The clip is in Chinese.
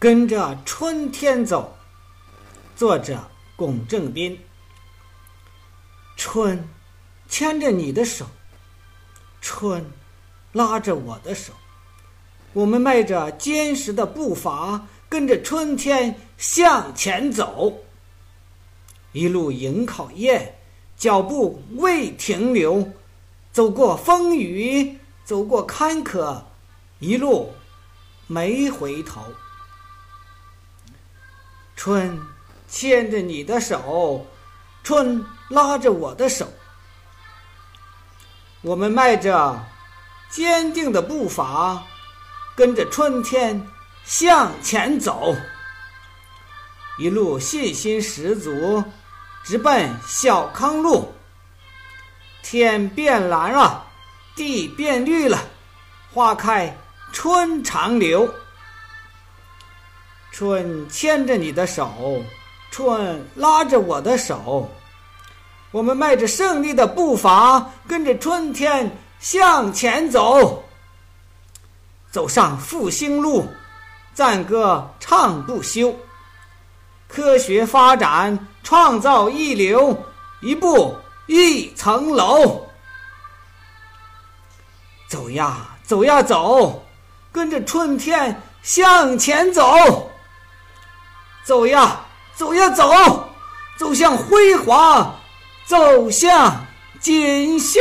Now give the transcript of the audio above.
跟着春天走。作者：龚正斌。春，牵着你的手；春，拉着我的手。我们迈着坚实的步伐，跟着春天向前走。一路迎考验，脚步未停留，走过风雨，走过坎坷，一路没回头。春，牵着你的手；春，拉着我的手。我们迈着坚定的步伐，跟着春天向前走。一路信心十足，直奔小康路。天变蓝了，地变绿了，花开春常留。春牵着你的手，春拉着我的手，我们迈着胜利的步伐，跟着春天向前走。走上复兴路，赞歌唱不休。科学发展，创造一流，一步一层楼。走呀走呀走，跟着春天向前走。走呀走呀走，走向辉煌，走向锦绣。